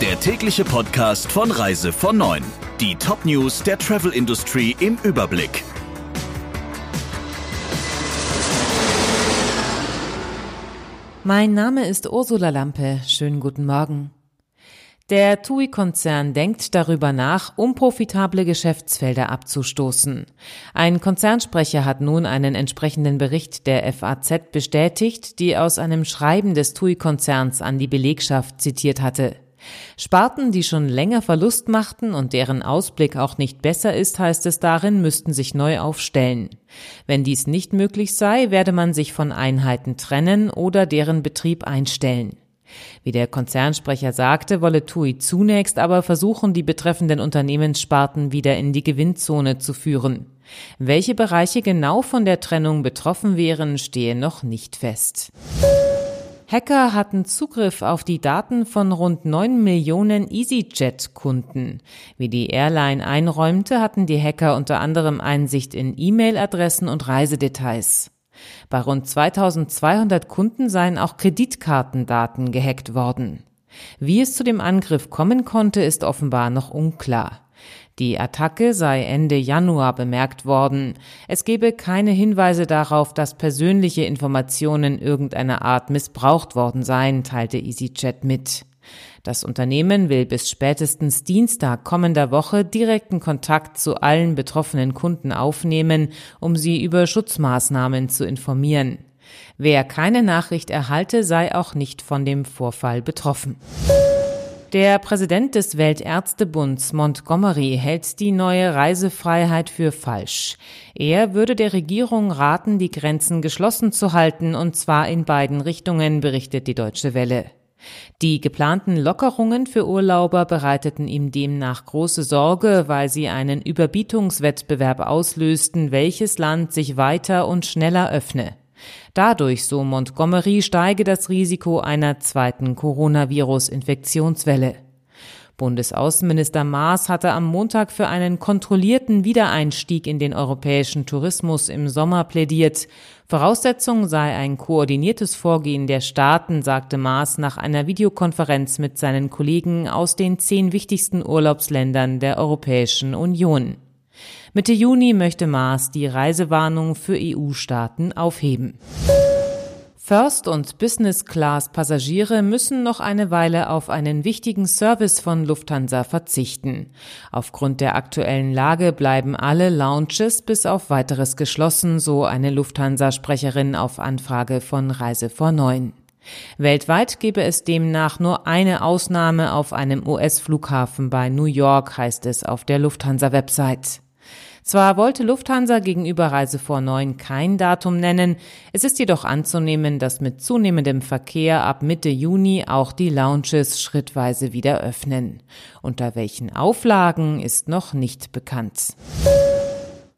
der tägliche Podcast von Reise von 9. Die Top-News der Travel Industry im Überblick. Mein Name ist Ursula Lampe. Schönen guten Morgen. Der TUI-Konzern denkt darüber nach, unprofitable Geschäftsfelder abzustoßen. Ein Konzernsprecher hat nun einen entsprechenden Bericht der FAZ bestätigt, die aus einem Schreiben des TUI-Konzerns an die Belegschaft zitiert hatte. Sparten, die schon länger Verlust machten und deren Ausblick auch nicht besser ist, heißt es darin, müssten sich neu aufstellen. Wenn dies nicht möglich sei, werde man sich von Einheiten trennen oder deren Betrieb einstellen. Wie der Konzernsprecher sagte, wolle TUI zunächst aber versuchen, die betreffenden Unternehmenssparten wieder in die Gewinnzone zu führen. Welche Bereiche genau von der Trennung betroffen wären, stehe noch nicht fest. Hacker hatten Zugriff auf die Daten von rund 9 Millionen EasyJet-Kunden. Wie die Airline einräumte, hatten die Hacker unter anderem Einsicht in E-Mail-Adressen und Reisedetails. Bei rund 2200 Kunden seien auch Kreditkartendaten gehackt worden. Wie es zu dem Angriff kommen konnte, ist offenbar noch unklar. Die Attacke sei Ende Januar bemerkt worden. Es gebe keine Hinweise darauf, dass persönliche Informationen irgendeiner Art missbraucht worden seien, teilte EasyJet mit. Das Unternehmen will bis spätestens Dienstag kommender Woche direkten Kontakt zu allen betroffenen Kunden aufnehmen, um sie über Schutzmaßnahmen zu informieren. Wer keine Nachricht erhalte, sei auch nicht von dem Vorfall betroffen. Der Präsident des Weltärztebunds Montgomery hält die neue Reisefreiheit für falsch. Er würde der Regierung raten, die Grenzen geschlossen zu halten, und zwar in beiden Richtungen, berichtet die Deutsche Welle. Die geplanten Lockerungen für Urlauber bereiteten ihm demnach große Sorge, weil sie einen Überbietungswettbewerb auslösten, welches Land sich weiter und schneller öffne. Dadurch, so Montgomery, steige das Risiko einer zweiten Coronavirus-Infektionswelle. Bundesaußenminister Maas hatte am Montag für einen kontrollierten Wiedereinstieg in den europäischen Tourismus im Sommer plädiert. Voraussetzung sei ein koordiniertes Vorgehen der Staaten, sagte Maas nach einer Videokonferenz mit seinen Kollegen aus den zehn wichtigsten Urlaubsländern der Europäischen Union. Mitte Juni möchte Maas die Reisewarnung für EU-Staaten aufheben. First- und Business-Class-Passagiere müssen noch eine Weile auf einen wichtigen Service von Lufthansa verzichten. Aufgrund der aktuellen Lage bleiben alle Lounges bis auf weiteres geschlossen, so eine Lufthansa-Sprecherin auf Anfrage von Reise vor Neun. Weltweit gebe es demnach nur eine Ausnahme auf einem US-Flughafen bei New York, heißt es auf der Lufthansa-Website. Zwar wollte Lufthansa gegenüber Reise vor 9 kein Datum nennen, es ist jedoch anzunehmen, dass mit zunehmendem Verkehr ab Mitte Juni auch die Lounges schrittweise wieder öffnen. Unter welchen Auflagen ist noch nicht bekannt.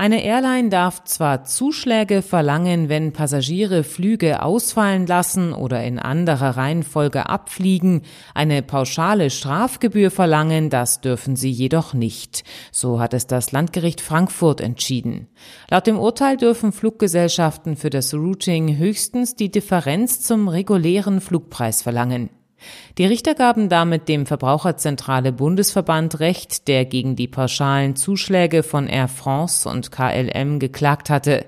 Eine Airline darf zwar Zuschläge verlangen, wenn Passagiere Flüge ausfallen lassen oder in anderer Reihenfolge abfliegen, eine pauschale Strafgebühr verlangen, das dürfen sie jedoch nicht. So hat es das Landgericht Frankfurt entschieden. Laut dem Urteil dürfen Fluggesellschaften für das Routing höchstens die Differenz zum regulären Flugpreis verlangen. Die Richter gaben damit dem Verbraucherzentrale Bundesverband Recht, der gegen die pauschalen Zuschläge von Air France und KLM geklagt hatte.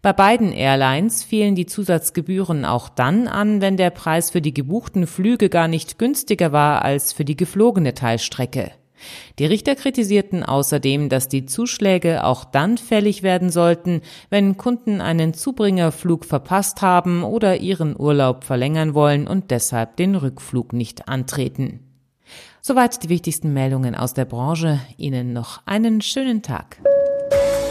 Bei beiden Airlines fielen die Zusatzgebühren auch dann an, wenn der Preis für die gebuchten Flüge gar nicht günstiger war als für die geflogene Teilstrecke. Die Richter kritisierten außerdem, dass die Zuschläge auch dann fällig werden sollten, wenn Kunden einen Zubringerflug verpasst haben oder ihren Urlaub verlängern wollen und deshalb den Rückflug nicht antreten. Soweit die wichtigsten Meldungen aus der Branche. Ihnen noch einen schönen Tag.